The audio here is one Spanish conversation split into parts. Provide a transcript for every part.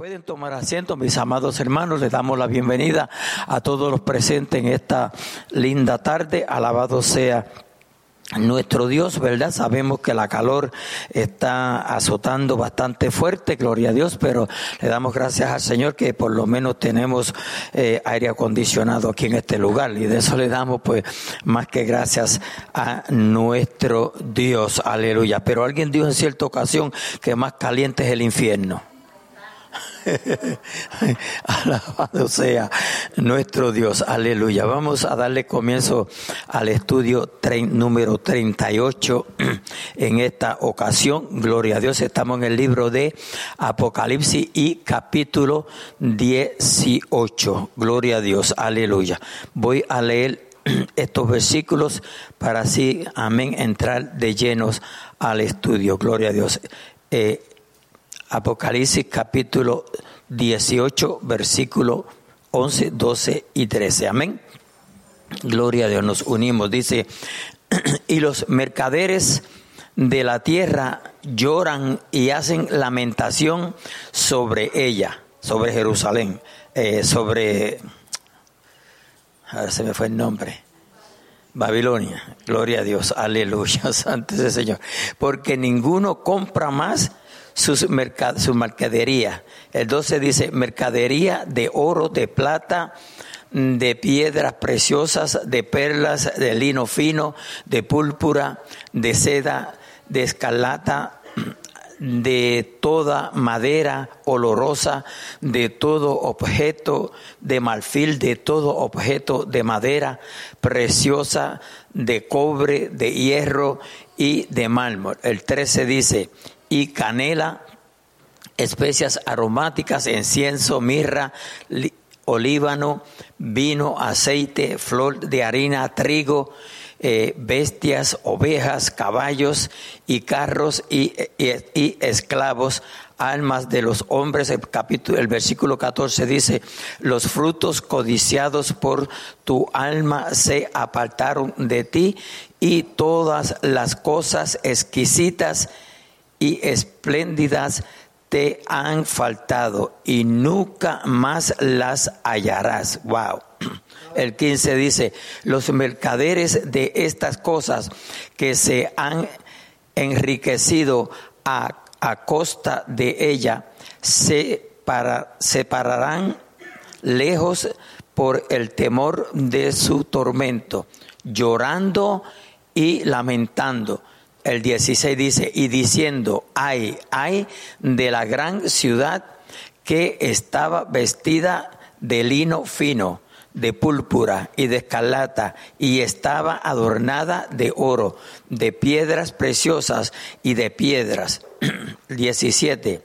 Pueden tomar asiento, mis amados hermanos. Les damos la bienvenida a todos los presentes en esta linda tarde. Alabado sea nuestro Dios, ¿verdad? Sabemos que la calor está azotando bastante fuerte, gloria a Dios, pero le damos gracias al Señor que por lo menos tenemos eh, aire acondicionado aquí en este lugar y de eso le damos pues más que gracias a nuestro Dios, aleluya. Pero alguien dijo en cierta ocasión que más caliente es el infierno. Alabado sea nuestro Dios, aleluya. Vamos a darle comienzo al estudio número 38 en esta ocasión. Gloria a Dios, estamos en el libro de Apocalipsis y capítulo 18. Gloria a Dios, aleluya. Voy a leer estos versículos para así, amén, entrar de llenos al estudio. Gloria a Dios. Eh, Apocalipsis capítulo 18, versículo 11, 12 y 13. Amén. Gloria a Dios, nos unimos. Dice, y los mercaderes de la tierra lloran y hacen lamentación sobre ella, sobre Jerusalén, eh, sobre, ahora se me fue el nombre, Babilonia, gloria a Dios, aleluya, santo es el Señor, porque ninguno compra más sus su mercadería. El 12 dice, mercadería de oro, de plata, de piedras preciosas, de perlas, de lino fino, de púrpura, de seda, de escarlata, de toda madera olorosa, de todo objeto de marfil, de todo objeto de madera preciosa, de cobre, de hierro y de mármol. El 13 dice, y canela, especias aromáticas, incienso, mirra, olíbano, vino, aceite, flor de harina, trigo, eh, bestias, ovejas, caballos y carros y, y, esclavos, almas de los hombres. El, capítulo, el versículo 14 dice, los frutos codiciados por tu alma se apartaron de ti y todas las cosas exquisitas y espléndidas te han faltado y nunca más las hallarás. Wow. El 15 dice, los mercaderes de estas cosas que se han enriquecido a, costa de ella se, para, se pararán lejos por el temor de su tormento, llorando y lamentando el 16 dice, y diciendo, ay, ay de la gran ciudad que estaba vestida de lino fino, de púrpura y de escarlata, y estaba adornada de oro, de piedras preciosas y de piedras. 17.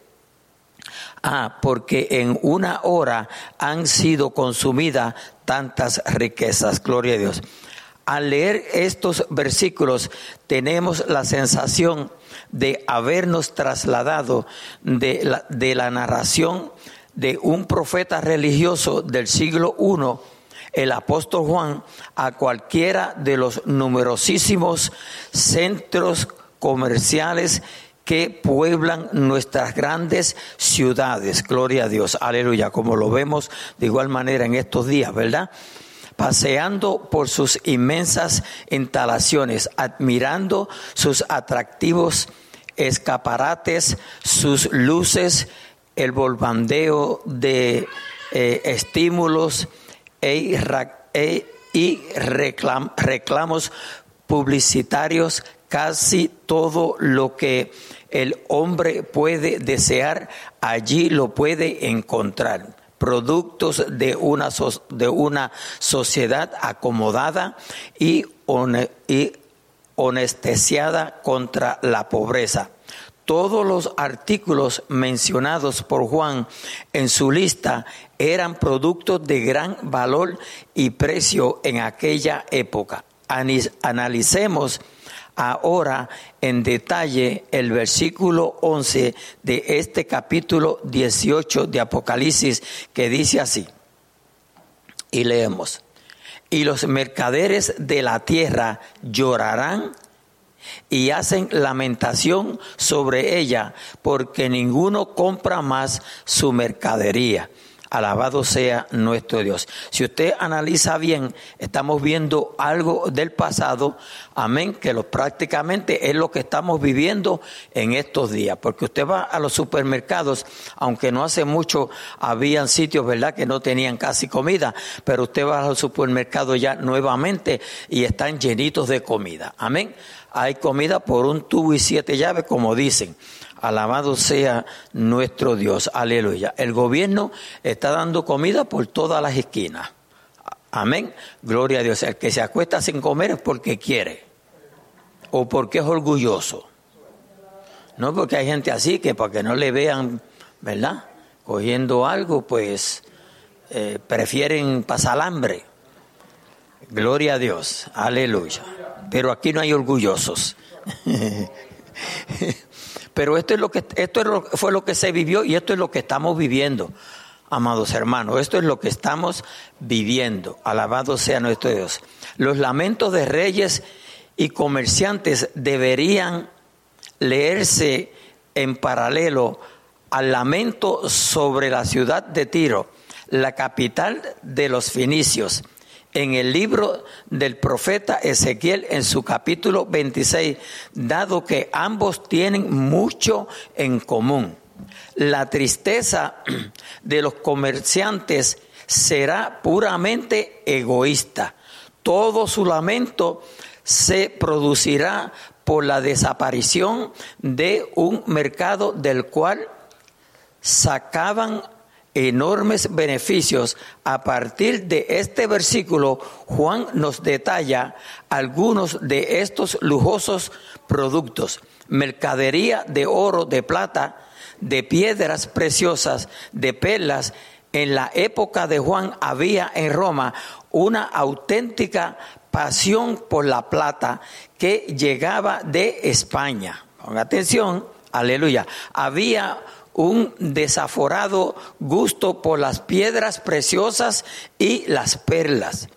Ah, porque en una hora han sido consumidas tantas riquezas. Gloria a Dios al leer estos versículos tenemos la sensación de habernos trasladado de la, de la narración de un profeta religioso del siglo I, el apóstol Juan, a cualquiera de los numerosísimos centros comerciales que pueblan nuestras grandes ciudades. Gloria a Dios, aleluya, como lo vemos de igual manera en estos días, ¿verdad? Paseando por sus inmensas instalaciones, admirando sus atractivos escaparates, sus luces, el volvandeo de eh, estímulos e, e y reclamos publicitarios, casi todo lo que el hombre puede desear, allí lo puede encontrar productos de una, de una sociedad acomodada y, y honesteciada contra la pobreza. Todos los artículos mencionados por Juan en su lista eran productos de gran valor y precio en aquella época. Analicemos ahora en detalle el versículo 11 de este capítulo 18 de Apocalipsis que dice así. Y leemos, y los mercaderes de la tierra llorarán y hacen lamentación sobre ella, porque ninguno compra más su mercadería. Alabado sea nuestro Dios. Si usted analiza bien, estamos viendo algo del pasado, amén, que lo, prácticamente es lo que estamos viviendo en estos días. Porque usted va a los supermercados, aunque no hace mucho habían sitios, ¿verdad?, que no tenían casi comida, pero usted va a los supermercados ya nuevamente y están llenitos de comida. Amén. Hay comida por un tubo y siete llaves, como dicen. Alabado sea nuestro Dios. Aleluya. El gobierno está dando comida por todas las esquinas. Amén. Gloria a Dios. El que se acuesta sin comer es porque quiere o porque es orgulloso. No porque hay gente así que para que no le vean, ¿verdad? Cogiendo algo, pues eh, prefieren pasar hambre. Gloria a Dios. Aleluya. Pero aquí no hay orgullosos. Pero esto es lo que esto fue lo que se vivió y esto es lo que estamos viviendo, amados hermanos. Esto es lo que estamos viviendo. Alabado sea nuestro Dios. Los lamentos de reyes y comerciantes deberían leerse en paralelo al lamento sobre la ciudad de Tiro, la capital de los finicios en el libro del profeta Ezequiel en su capítulo 26, dado que ambos tienen mucho en común. La tristeza de los comerciantes será puramente egoísta. Todo su lamento se producirá por la desaparición de un mercado del cual sacaban enormes beneficios. A partir de este versículo, Juan nos detalla algunos de estos lujosos productos. Mercadería de oro, de plata, de piedras preciosas, de perlas. En la época de Juan había en Roma una auténtica pasión por la plata que llegaba de España. Con atención, aleluya. Había un desaforado gusto por las piedras preciosas y las perlas.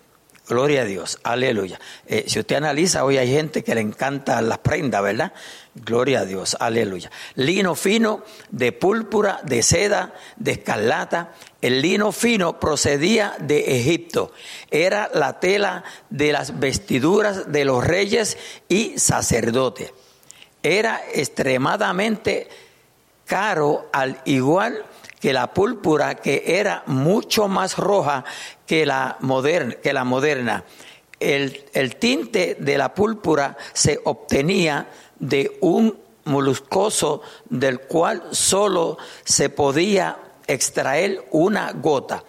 Gloria a Dios, aleluya. Eh, si usted analiza, hoy hay gente que le encanta las prendas, ¿verdad? Gloria a Dios, aleluya. Lino fino, de púrpura, de seda, de escarlata. El lino fino procedía de Egipto. Era la tela de las vestiduras de los reyes y sacerdotes. Era extremadamente caro al igual que la púrpura que era mucho más roja que la moderna. Que la moderna. El, el tinte de la púrpura se obtenía de un moluscoso del cual solo se podía extraer una gota.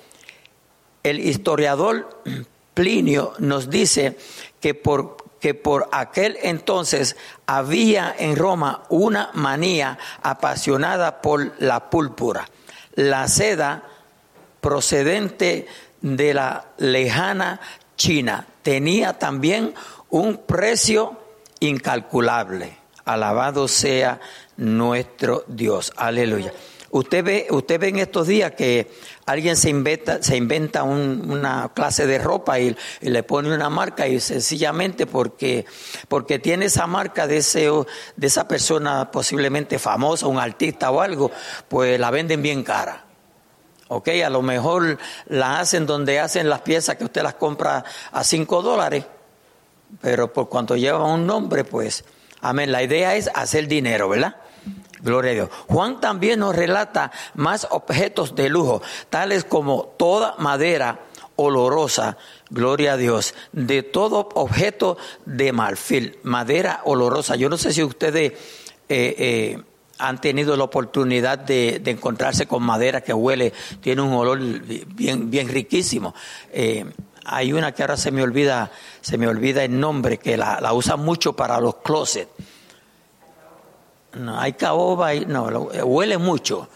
El historiador Plinio nos dice que por que por aquel entonces había en Roma una manía apasionada por la púrpura. La seda procedente de la lejana China tenía también un precio incalculable. Alabado sea nuestro Dios. Aleluya. Usted ve, usted ve en estos días que alguien se inventa, se inventa una clase de ropa y, le pone una marca y sencillamente porque, porque tiene esa marca de, ese, de esa persona posiblemente famosa, un artista o algo, pues la venden bien cara. Ok, a lo mejor la hacen donde hacen las piezas que usted las compra a 5 dólares, pero por cuanto lleva un nombre, pues, amén. La idea es hacer dinero, ¿verdad? Gloria a Dios. Juan también nos relata más objetos de lujo, tales como toda madera olorosa, gloria a Dios, de todo objeto de marfil, madera olorosa. Yo no sé si ustedes eh, eh, han tenido la oportunidad de, encontrarse con madera que huele, tiene un olor bien, bien riquísimo. Eh, hay una que ahora se me olvida, se me olvida el nombre, que la, la usan mucho para los closets no, hay caoba, y, no, huele mucho.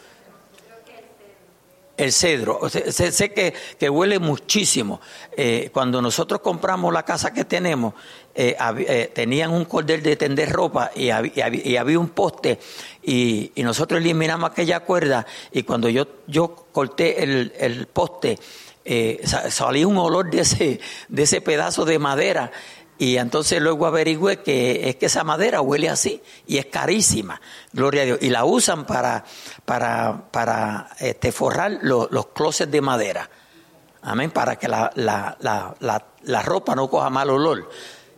El cedro, sé, que, que, huele muchísimo. Eh, cuando nosotros compramos la casa que tenemos, eh, eh, tenían un cordel de tender ropa y, y, había un poste y, nosotros eliminamos aquella cuerda y cuando yo, yo corté el, el poste, salía un olor de ese, de ese pedazo de madera Y entonces luego averigüé que es que esa madera huele así y es carísima, gloria a Dios. Y la usan para, para, para este, forrar los, los closets de madera. Amén, para que la, la, la, la, ropa no coja mal olor.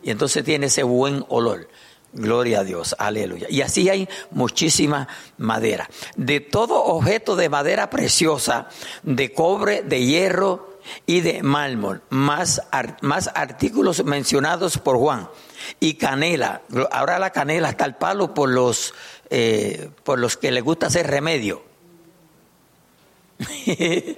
Y entonces tiene ese buen olor. Gloria a Dios, aleluya. Y así hay muchísima madera. De todo objeto de madera preciosa, de cobre, de hierro y de mármol, más, más artículos mencionados por Juan. Y canela. Ahora la canela está al palo por los, eh, por los que les gusta hacer remedio.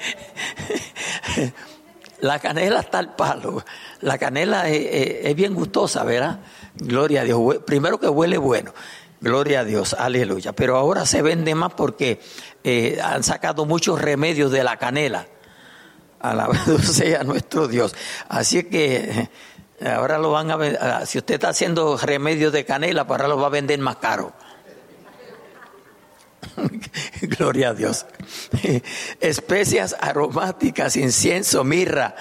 la canela está al palo. La canela es, bien gustosa, ¿verdad? Gloria a Dios. Primero que huele bueno. Gloria a Dios, aleluya. Pero ahora se vende más porque eh, han sacado muchos remedios de la canela. Alabado sea nuestro Dios. Así que eh, ahora lo van a. Ah, si usted está haciendo remedios de canela, pues ahora lo va a vender más caro. Gloria a Dios. Especias aromáticas, incienso, mirra,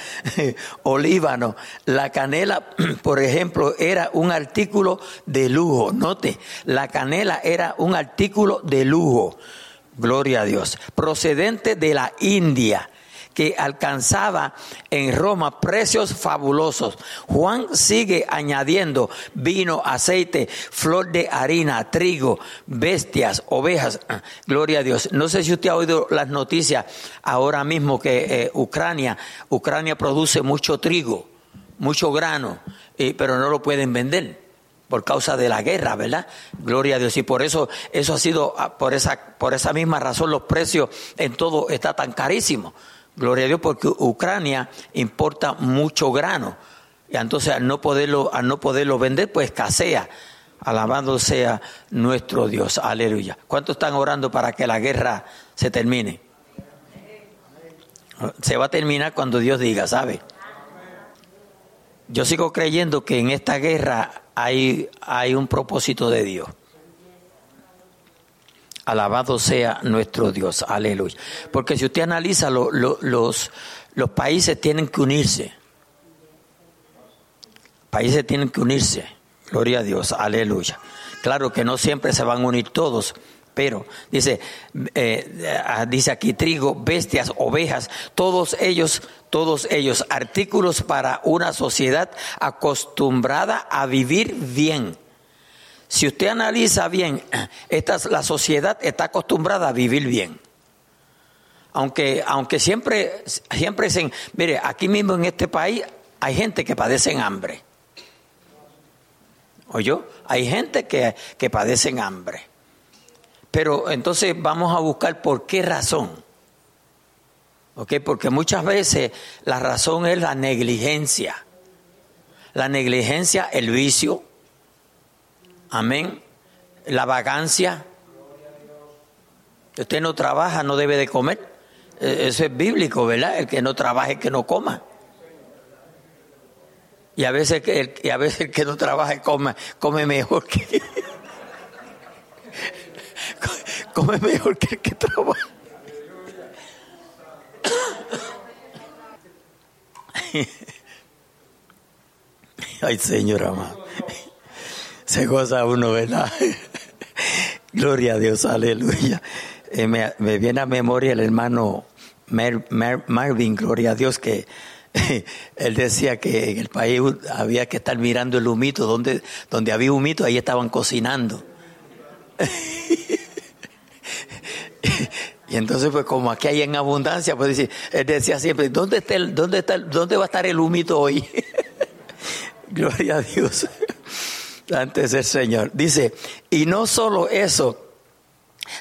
olíbano. La canela, por ejemplo, era un artículo de lujo. Note, la canela era un artículo de lujo. Gloria a Dios. Procedente de la India que alcanzaba en Roma precios fabulosos. Juan sigue añadiendo vino, aceite, flor de harina, trigo, bestias, ovejas. Gloria a Dios. No sé si usted ha oído las noticias ahora mismo que eh, Ucrania, Ucrania produce mucho trigo, mucho grano, pero no lo pueden vender por causa de la guerra, ¿verdad? Gloria a Dios. Y por eso, eso ha sido, ah, por esa, por esa misma razón, los precios en todo está tan carísimo. Gloria a Dios porque Ucrania importa mucho grano. Y entonces al no poderlo, al no poderlo vender, pues escasea. Alabado sea nuestro Dios. Aleluya. ¿Cuántos están orando para que la guerra se termine? Se va a terminar cuando Dios diga, ¿sabe? Yo sigo creyendo que en esta guerra hay, hay un propósito de Dios. Alabado sea nuestro Dios. Aleluya. Porque si usted analiza, los, los países tienen que unirse. Países tienen que unirse. Gloria a Dios. Aleluya. Claro que no siempre se van a unir todos, pero dice, eh, dice aquí trigo, bestias, ovejas, todos ellos, todos ellos artículos para una sociedad acostumbrada a vivir bien. Si usted analiza bien, esta, la sociedad está acostumbrada a vivir bien. Aunque, aunque siempre, siempre dicen, mire, aquí mismo en este país hay gente que padece hambre. ¿Oyó? Hay gente que, que padecen hambre. Pero entonces vamos a buscar por qué razón. ¿Ok? Porque muchas veces la razón es la negligencia. La negligencia, el vicio, Amén. La vagancia. Usted no trabaja, no debe de comer. E, eso es bíblico, ¿verdad? El que no trabaje, que no coma. Y a veces el, y a veces el que no trabaja come, come mejor que come mejor que el que trabaja. Ay, Señor amado se goza uno, ¿verdad? Gloria a Dios, aleluya. Eh, me, viene a memoria el hermano Marvin, gloria a Dios, que él decía que en el país había que estar mirando el humito, donde, donde había humito, ahí estaban cocinando. y entonces, pues como aquí hay en abundancia, pues él decía siempre, ¿dónde, está el, dónde, está, ¿dónde va a estar el humito hoy? Gloria a Dios antes del Señor. Dice, y no solo eso,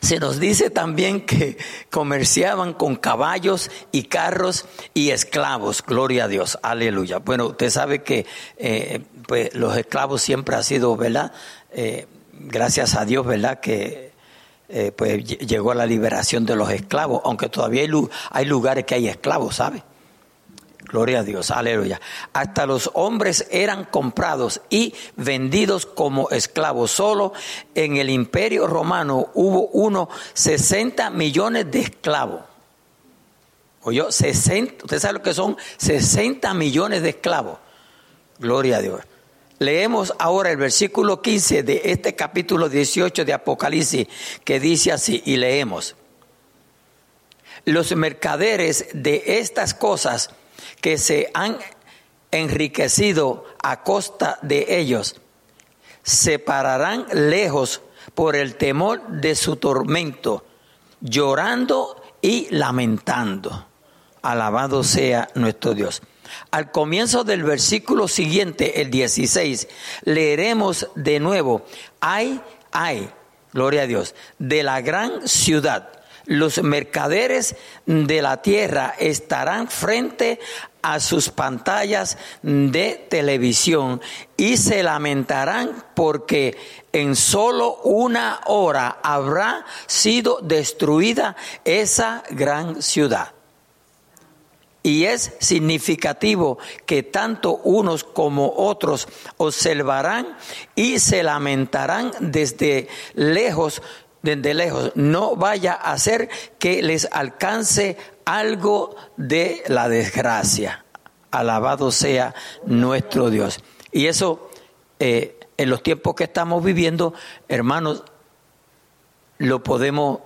se nos dice también que comerciaban con caballos y carros y esclavos. Gloria a Dios, aleluya. Bueno, usted sabe que eh, pues, los esclavos siempre ha sido, ¿verdad? Eh, gracias a Dios, ¿verdad? Que eh, pues llegó a la liberación de los esclavos, aunque todavía hay, hay lugares que hay esclavos, ¿sabe? Gloria a Dios, aleluya. Hasta los hombres eran comprados y vendidos como esclavos. Solo en el imperio romano hubo uno 60 millones de esclavos. Oye, 60, usted sabe lo que son 60 millones de esclavos. Gloria a Dios. Leemos ahora el versículo 15 de este capítulo 18 de Apocalipsis que dice así, y leemos, los mercaderes de estas cosas que se han enriquecido a costa de ellos, se pararán lejos por el temor de su tormento, llorando y lamentando. Alabado sea nuestro Dios. Al comienzo del versículo siguiente, el 16, leeremos de nuevo, ay, ay, gloria a Dios, de la gran ciudad. Los mercaderes de la tierra estarán frente a sus pantallas de televisión y se lamentarán porque en solo una hora habrá sido destruida esa gran ciudad. Y es significativo que tanto unos como otros observarán y se lamentarán desde lejos, desde lejos. No vaya a ser que les alcance algo de la desgracia. Alabado sea nuestro Dios. Y eso, eh, en los tiempos que estamos viviendo, hermanos, lo podemos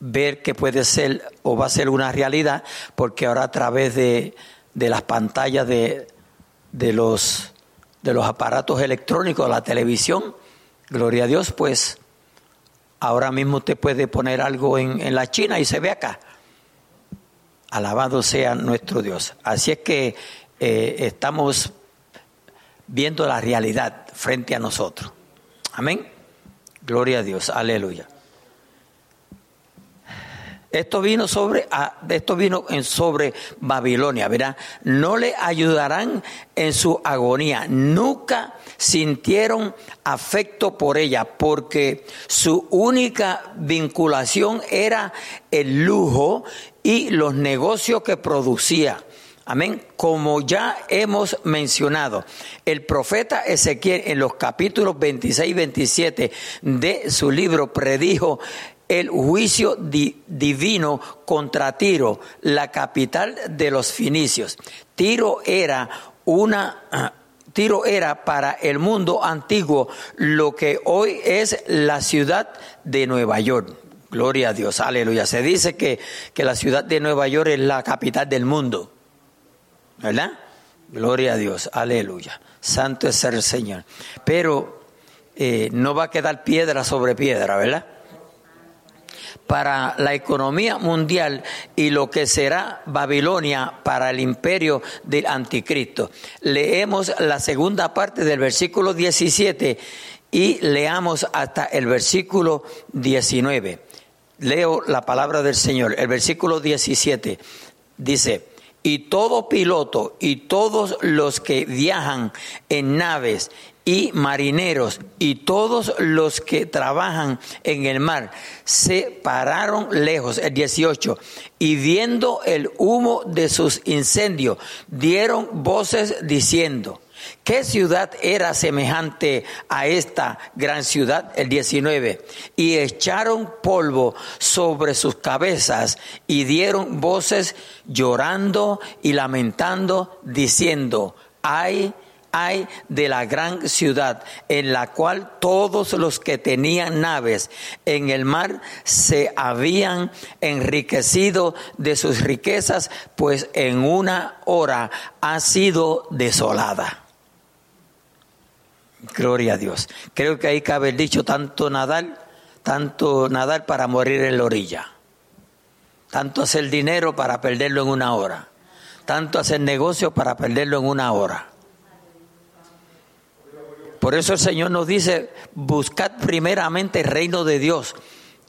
ver que puede ser o va a ser una realidad, porque ahora a través de, las pantallas de, de, los, de los aparatos electrónicos, la televisión, gloria a Dios, pues ahora mismo usted puede poner algo en, la China y se ve acá. Alabado sea nuestro Dios. Así es que eh, estamos viendo la realidad frente a nosotros. Amén. Gloria a Dios. Aleluya. Esto vino sobre, esto vino sobre Babilonia, ¿verdad? No le ayudarán en su agonía. Nunca sintieron afecto por ella, porque su única vinculación era el lujo y los negocios que producía. Amén. Como ya hemos mencionado, el profeta Ezequiel en los capítulos 26 y 27 de su libro predijo el juicio divino contra Tiro, la capital de los finicios. Tiro era una ah, Tiro era para el mundo antiguo lo que hoy es la ciudad de Nueva York. Gloria a Dios, aleluya. Se dice que, que la ciudad de Nueva York es la capital del mundo. ¿Verdad? Gloria a Dios, aleluya. Santo es el Señor. Pero eh, no va a quedar piedra sobre piedra, ¿verdad? Para la economía mundial y lo que será Babilonia para el imperio del anticristo. Leemos la segunda parte del versículo 17 y leamos hasta el versículo 19. Leo la palabra del Señor. El versículo 17 dice, y todo piloto y todos los que viajan en naves y marineros y todos los que trabajan en el mar se pararon lejos, el 18, y viendo el humo de sus incendios, dieron voces diciendo, ¿Qué ciudad era semejante a esta gran ciudad? El 19. Y echaron polvo sobre sus cabezas y dieron voces llorando y lamentando, diciendo, ay, hay de la gran ciudad en la cual todos los que tenían naves en el mar se habían enriquecido de sus riquezas, pues en una hora ha sido desolada. Gloria a Dios. Creo que ahí cabe el dicho, tanto nadar, tanto nadar para morir en la orilla. Tanto hacer dinero para perderlo en una hora. Tanto hacer negocio para perderlo en una hora. Por eso el Señor nos dice, buscad primeramente el reino de Dios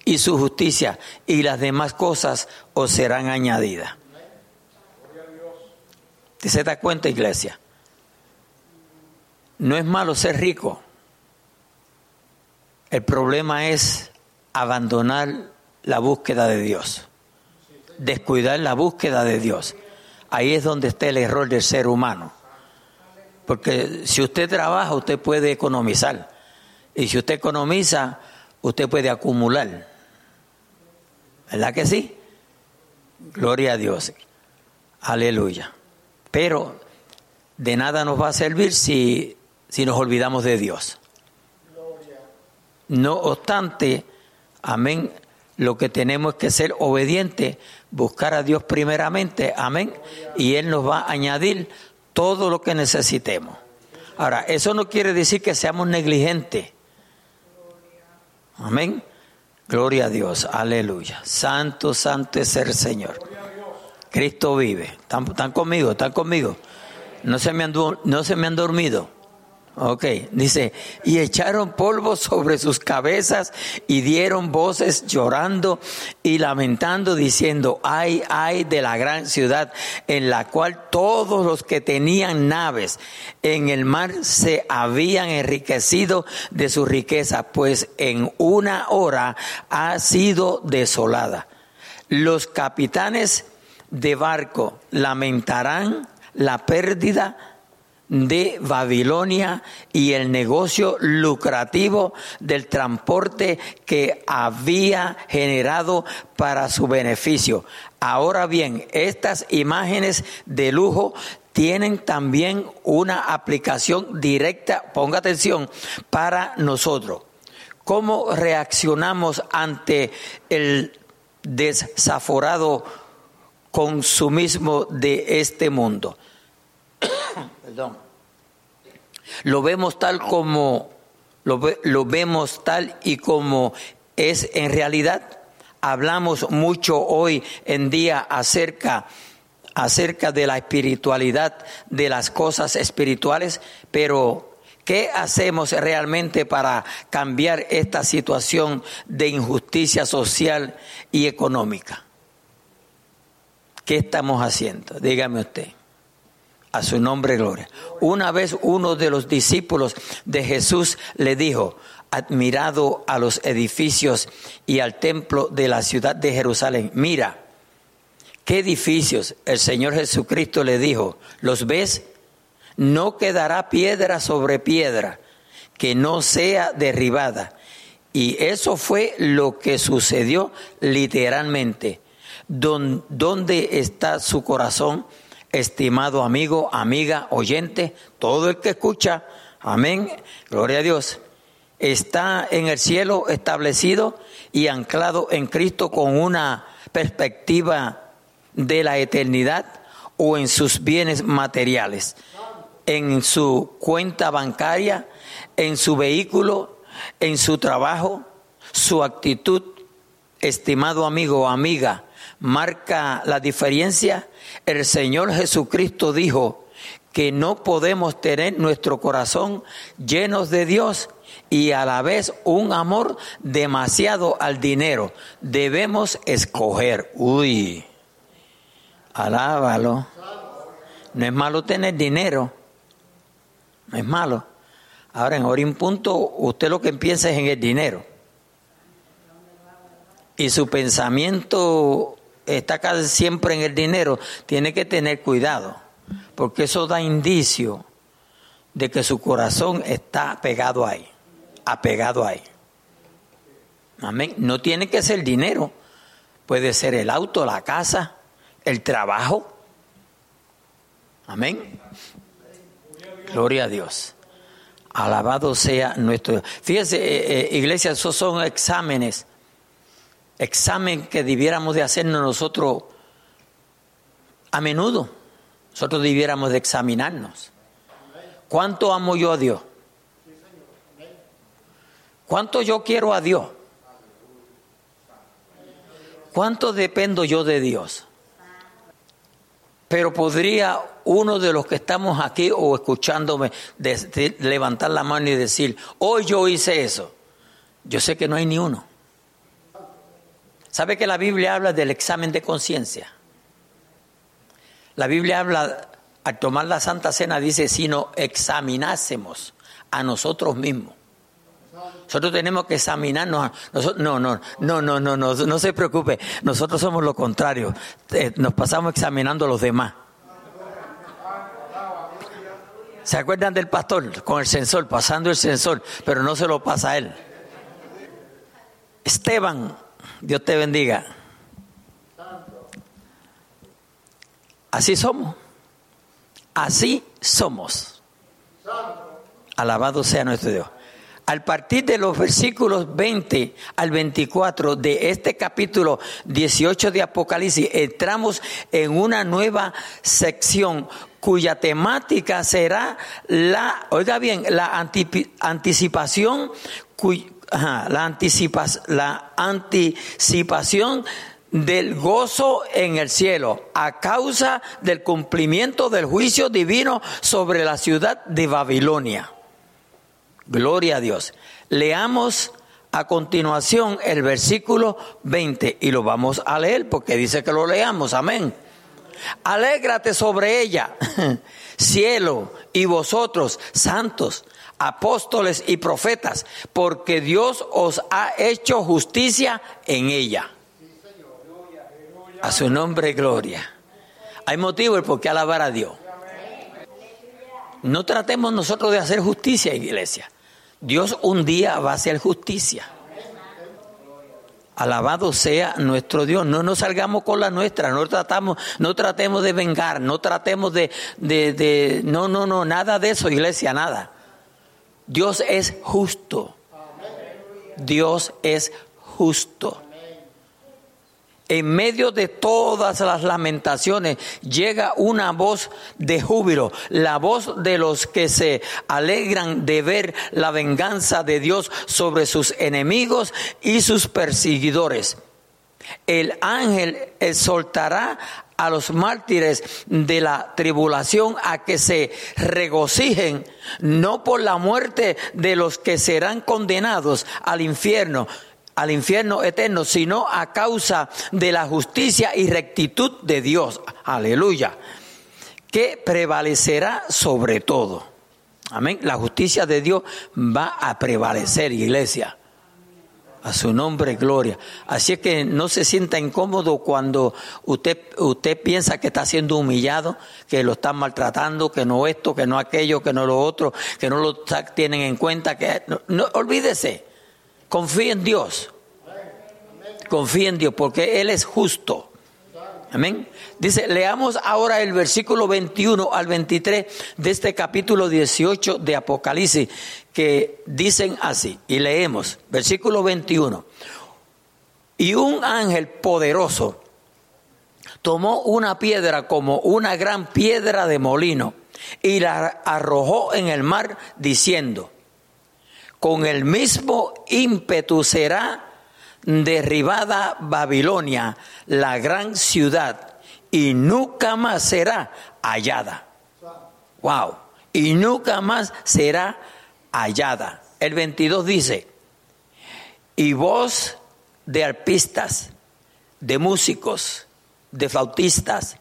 y su justicia y las demás cosas os serán añadidas. ¿Te se da cuenta, iglesia? No es malo ser rico. El problema es abandonar la búsqueda de Dios, descuidar la búsqueda de Dios. Ahí es donde está el error del ser humano. Porque si usted trabaja, usted puede economizar. Y si usted economiza, usted puede acumular. ¿Verdad que sí? Gloria a Dios. Aleluya. Pero de nada nos va a servir si si nos olvidamos de Dios. No obstante, amén, lo que tenemos es que ser obedientes, buscar a Dios primeramente, amén, y Él nos va a añadir todo lo que necesitemos. Ahora, eso no quiere decir que seamos negligentes. Amén. Gloria a Dios, aleluya. Santo, santo es el Señor. Cristo vive. ¿Están, conmigo? ¿Están conmigo? No se, me han, no se me han dormido. Ok, dice, y echaron polvo sobre sus cabezas y dieron voces llorando y lamentando diciendo, ay, ay de la gran ciudad en la cual todos los que tenían naves en el mar se habían enriquecido de su riqueza, pues en una hora ha sido desolada. Los capitanes de barco lamentarán la pérdida de Babilonia y el negocio lucrativo del transporte que había generado para su beneficio. Ahora bien, estas imágenes de lujo tienen también una aplicación directa, ponga atención, para nosotros. ¿Cómo reaccionamos ante el desaforado consumismo de este mundo? Lo vemos tal como, lo, lo vemos tal y como es en realidad. Hablamos mucho hoy en día acerca acerca de la espiritualidad, de las cosas espirituales, pero ¿qué hacemos realmente para cambiar esta situación de injusticia social y económica? ¿Qué estamos haciendo? Dígame usted a su nombre gloria. Una vez uno de los discípulos de Jesús le dijo, admirado a los edificios y al templo de la ciudad de Jerusalén, mira, ¿qué edificios? El Señor Jesucristo le dijo, ¿los ves? No quedará piedra sobre piedra que no sea derribada. Y eso fue lo que sucedió literalmente. ¿Dónde está su corazón? Estimado amigo, amiga, oyente, todo el que escucha, amén, gloria a Dios, está en el cielo establecido y anclado en Cristo con una perspectiva de la eternidad o en sus bienes materiales, en su cuenta bancaria, en su vehículo, en su trabajo, su actitud, estimado amigo o amiga, marca la diferencia el Señor Jesucristo dijo que no podemos tener nuestro corazón llenos de Dios y a la vez un amor demasiado al dinero. Debemos escoger. Uy, alábalo. No es malo tener dinero. No es malo. Ahora en Orin Punto usted lo que piensa es en el dinero. Y su pensamiento está casi siempre en el dinero, tiene que tener cuidado, porque eso da indicio de que su corazón está pegado ahí, apegado ahí. Amén. No tiene que ser dinero, puede ser el auto, la casa, el trabajo. Amén. Gloria a Dios. Alabado sea nuestro. Fíjese, eh, eh, iglesia, esos son exámenes examen que debiéramos de hacernos nosotros a menudo. Nosotros debiéramos de examinarnos. ¿Cuánto amo yo a Dios? ¿Cuánto yo quiero a Dios? ¿Cuánto dependo yo de Dios? Pero podría uno de los que estamos aquí o escuchándome levantar la mano y decir, hoy yo hice eso. Yo sé que no hay ni uno. ¿Sabe que la Biblia habla del examen de conciencia? La Biblia habla, al tomar la Santa Cena, dice, si no examinásemos a nosotros mismos. Nosotros tenemos que examinarnos. no, no, no, no, no, no, no, se preocupe. Nosotros somos lo contrario. Eh, nos pasamos examinando a los demás. ¿Se acuerdan del pastor con el sensor, pasando el sensor, pero no se lo pasa a él? Esteban Dios te bendiga. Así somos. Así somos. Alabado sea nuestro Dios. Al partir de los versículos 20 al 24 de este capítulo 18 de Apocalipsis, entramos en una nueva sección cuya temática será la, oiga bien, la anticipación, la, la anticipación del gozo en el cielo a causa del cumplimiento del juicio divino sobre la ciudad de Babilonia. Gloria a Dios. Leamos a continuación el versículo 20 y lo vamos a leer porque dice que lo leamos. Amén. Alégrate sobre ella, cielo, y vosotros, santos, apóstoles y profetas, porque Dios os ha hecho justicia en ella. A su nombre, gloria. Hay motivo por qué alabar a Dios. No tratemos nosotros de hacer justicia, iglesia. Dios un día va a hacer justicia. Alabado sea nuestro Dios. No nos salgamos con la nuestra, no tratamos, no tratemos de vengar, no tratemos de, de, de, no, no, no, nada de eso, iglesia, nada. Dios es justo. Dios es justo. En medio de todas las lamentaciones llega una voz de júbilo, la voz de los que se alegran de ver la venganza de Dios sobre sus enemigos y sus perseguidores. El ángel exhortará a los mártires de la tribulación a que se regocijen, no por la muerte de los que serán condenados al infierno, al infierno eterno, sino a causa de la justicia y rectitud de Dios. Aleluya. Que prevalecerá sobre todo. Amén. La justicia de Dios va a prevalecer, iglesia. A su nombre, gloria. Así es que no se sienta incómodo cuando usted, usted piensa que está siendo humillado, que lo están maltratando, que no esto, que no aquello, que no lo otro, que no lo tienen en cuenta. Que, no olvídese. Confíe en Dios. Confíe en Dios porque Él es justo. Amén. Dice, leamos ahora el versículo 21 al 23 de este capítulo 18 de Apocalipsis, que dicen así, y leemos, versículo 21. Y un ángel poderoso tomó una piedra como una gran piedra de molino y la arrojó en el mar diciendo, con el mismo ímpetu será derribada Babilonia, la gran ciudad, y nunca más será hallada. Wow. Y nunca más será hallada. El 22 dice, y voz de arpistas, de músicos, de flautistas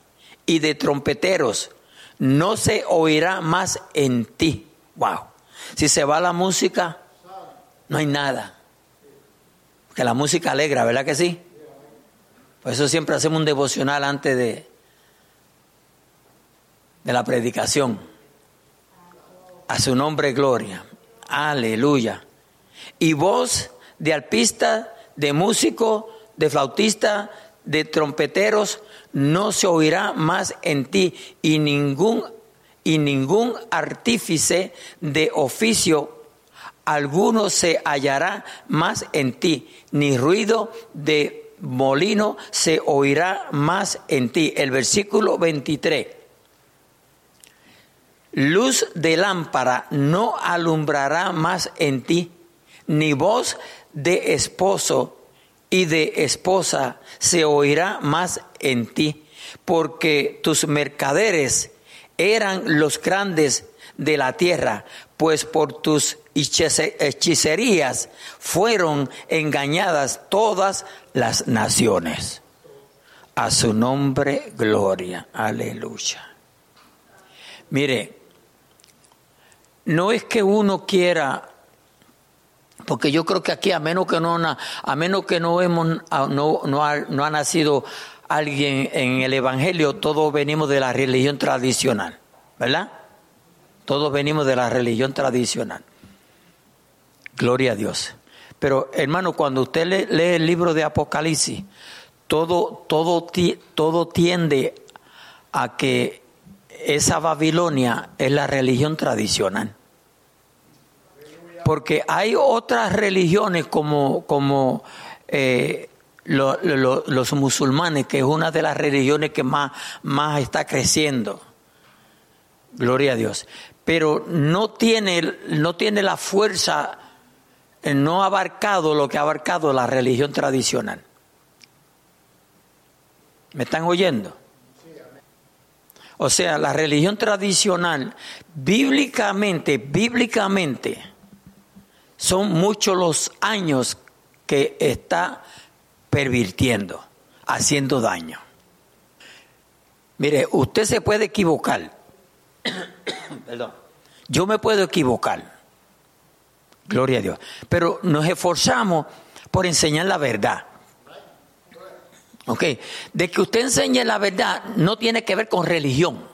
y de trompeteros no se oirá más en ti. Wow. Si se va la música, no hay nada. Que la música alegra, ¿verdad que sí? Por eso siempre hacemos un devocional antes de, de la predicación. A su nombre gloria. Aleluya. Y voz de alpista, de músico, de flautista, de trompeteros, no se oirá más en ti y ningún y ningún artífice de oficio alguno se hallará más en ti, ni ruido de molino se oirá más en ti. El versículo 23. Luz de lámpara no alumbrará más en ti, ni voz de esposo y de esposa se oirá más en ti, porque tus mercaderes eran los grandes de la tierra, pues por tus hechicerías fueron engañadas todas las naciones. A su nombre, gloria. Aleluya. Mire, no es que uno quiera, porque yo creo que aquí a menos que no, a menos que no hemos, no, no ha, no ha nacido alguien en el Evangelio, todos venimos de la religión tradicional, ¿verdad? Todos venimos de la religión tradicional. Gloria a Dios. Pero hermano, cuando usted lee, el libro de Apocalipsis, todo, todo, todo tiende a que esa Babilonia es la religión tradicional. Porque hay otras religiones como, como eh, lo- lo- los musulmanes, que es una de las religiones que más, más está creciendo. Gloria a Dios. Pero no tiene, no tiene la fuerza, no ha abarcado lo que ha abarcado la religión tradicional. ¿Me están oyendo? O sea, la religión tradicional, bíblicamente, bíblicamente, son muchos los años que está pervirtiendo, haciendo daño. Mire, usted se puede equivocar. Perdón. Yo me puedo equivocar. Gloria a Dios. Pero nos esforzamos por enseñar la verdad. ¿Ok? De que usted enseñe la verdad no tiene que ver con religión.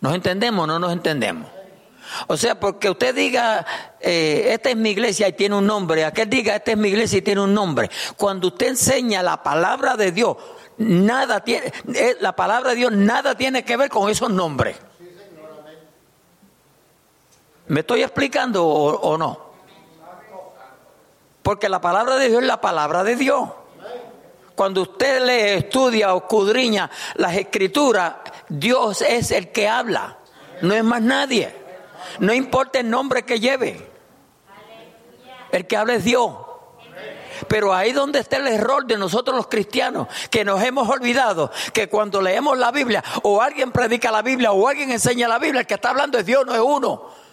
¿Nos entendemos o no nos entendemos? O sea, porque usted diga, eh, esta es mi iglesia y tiene un nombre, aquel diga, esta es mi iglesia y tiene un nombre. Cuando usted enseña la palabra de Dios, nada tiene, eh, la palabra de Dios nada tiene que ver con esos nombres. ¿Me estoy explicando o, no? Porque la palabra de Dios es la palabra de Dios. Cuando usted lee, estudia o escudriña las escrituras, Dios es el que habla, no es más nadie. No importa el nombre que lleve, el que habla es Dios. Pero ahí donde está el error de nosotros los cristianos, que nos hemos olvidado que cuando leemos la Biblia o alguien predica la Biblia o alguien enseña la Biblia, el que está hablando es Dios, no es uno.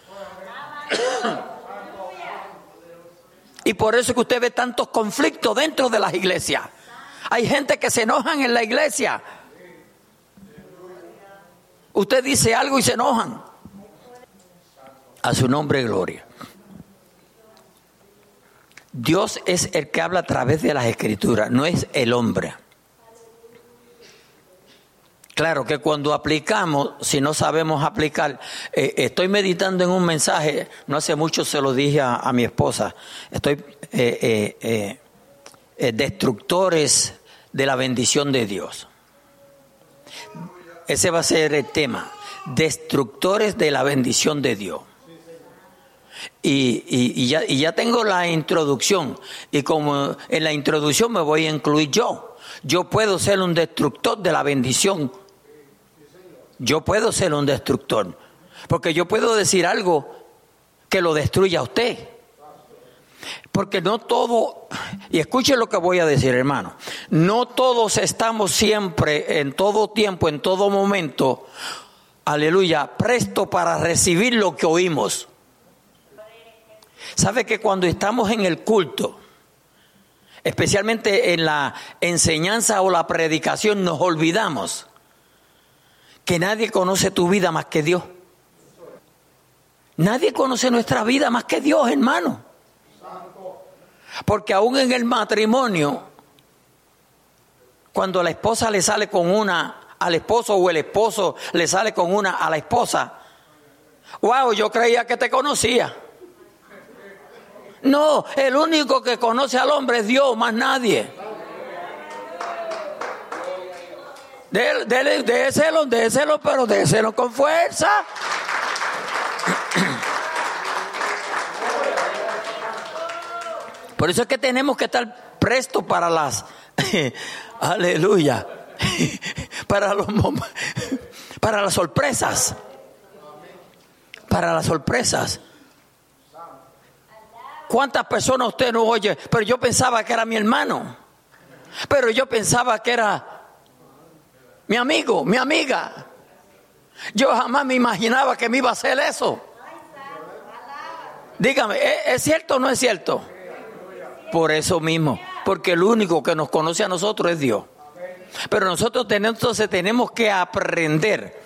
Y por eso que usted ve tantos conflictos dentro de las iglesias. Hay gente que se enojan en la iglesia. Usted dice algo y se enojan. A su nombre, gloria. Dios es el que habla a través de las escrituras, no es el hombre. Claro que cuando aplicamos, si no sabemos aplicar, eh, estoy meditando en un mensaje, no hace mucho se lo dije a, mi esposa, estoy eh, eh, destructores de la bendición de Dios. Ese va a ser el tema, destructores de la bendición de Dios. Y ya tengo la introducción. Y como en la introducción me voy a incluir yo. Yo puedo ser un destructor de la bendición. Yo puedo ser un destructor. Porque yo puedo decir algo que lo destruya a usted. Porque no todo, y escuche lo que voy a decir, hermano, no todos estamos siempre, en todo tiempo, en todo momento, aleluya, presto para recibir lo que oímos. ¿Sabe que cuando estamos en el culto, especialmente en la enseñanza o la predicación, nos olvidamos que nadie conoce tu vida más que Dios? Nadie conoce nuestra vida más que Dios, hermano. Porque aún en el matrimonio, cuando la esposa le sale con una al esposo o el esposo le sale con una a la esposa, wow, yo creía que te conocía. No, el único que conoce al hombre es Dios, más nadie. Déselo, déselo, pero déselo con fuerza. Por eso es que tenemos que estar prestos para las, aleluya, para los para las sorpresas, para las sorpresas. ¿Cuántas personas usted no oye? Pero yo pensaba que era mi hermano, pero yo pensaba que era mi amigo, mi amiga. Yo jamás me imaginaba que me iba a hacer eso. Dígame, ¿es, es cierto o no es cierto? Por eso mismo, porque el único que nos conoce a nosotros es Dios. Pero nosotros tenemos, entonces tenemos que aprender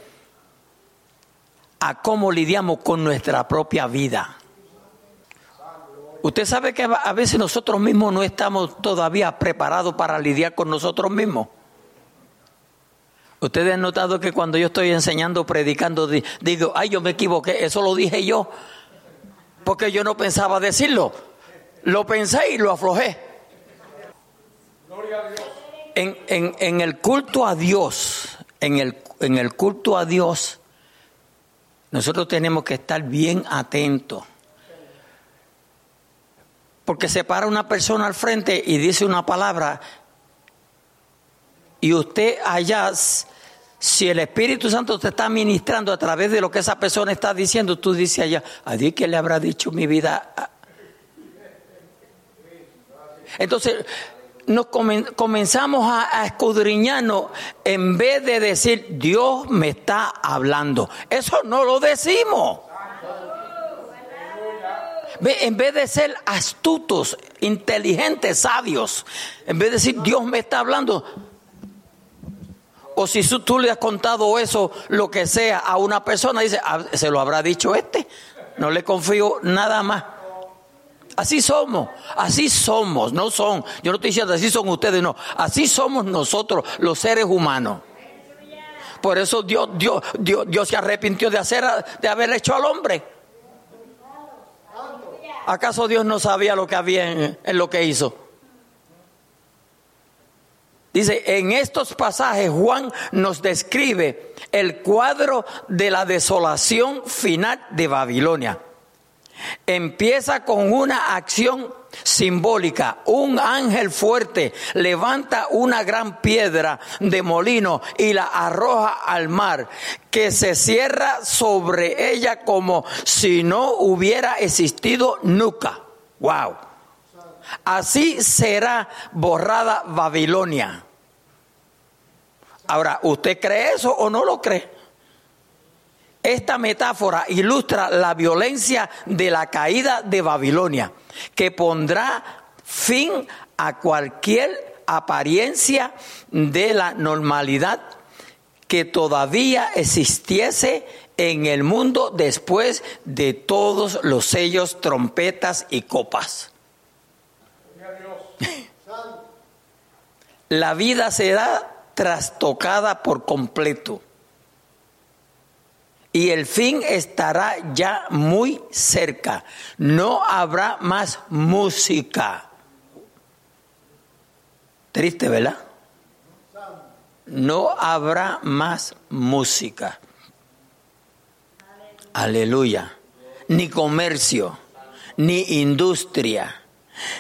a cómo lidiamos con nuestra propia vida. Usted sabe que a veces nosotros mismos no estamos todavía preparados para lidiar con nosotros mismos. Ustedes han notado que cuando yo estoy enseñando, predicando, di- digo, ay, yo me equivoqué, eso lo dije yo, porque yo no pensaba decirlo. Lo pensé y lo aflojé. En, en- en el culto a Dios, en el, en el culto a Dios, nosotros tenemos que estar bien atentos Porque se para una persona al frente y dice una palabra y usted allá, si el Espíritu Santo te está ministrando a través de lo que esa persona está diciendo, tú dices allá, ¿a Dios que le habrá dicho mi vida? Entonces, nos comenzamos a, a, escudriñarnos en vez de decir, Dios me está hablando. Eso no lo decimos. En vez de ser astutos, inteligentes, sabios, en vez de decir, Dios me está hablando, o si tú le has contado eso, lo que sea, a una persona, dice, ah, se lo habrá dicho este, no le confío nada más. Así somos, así somos, no son, yo no estoy diciendo así son ustedes, no, así somos nosotros, los seres humanos. Por eso Dios, Dios, Dios, Dios se arrepintió de hacer, de haber hecho al hombre. ¿Acaso Dios no sabía lo que había en, en lo que hizo? Dice, en estos pasajes Juan nos describe el cuadro de la desolación final de Babilonia. Empieza con una acción simbólica. Un ángel fuerte levanta una gran piedra de molino y la arroja al mar, que se cierra sobre ella como si no hubiera existido nunca. Wow. Así será borrada Babilonia. Ahora, ¿usted cree eso o no lo cree? Esta metáfora ilustra la violencia de la caída de Babilonia, que pondrá fin a cualquier apariencia de la normalidad que todavía existiese en el mundo después de todos los sellos, trompetas y copas. La vida será trastocada por completo y el fin estará ya muy cerca. No habrá más música. Triste, ¿verdad? No habrá más música. Aleluya. Ni comercio, ni industria,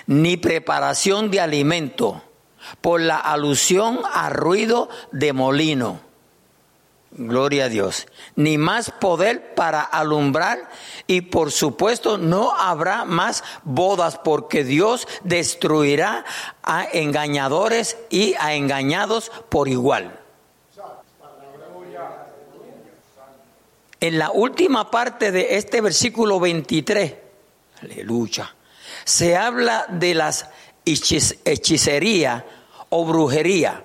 ni preparación de alimento, por la alusión a ruido de molino Gloria a Dios. Ni más poder para alumbrar y por supuesto no habrá más bodas porque Dios destruirá a engañadores y a engañados por igual. En la última parte de este versículo 23, aleluya, se habla de las hechicería o brujería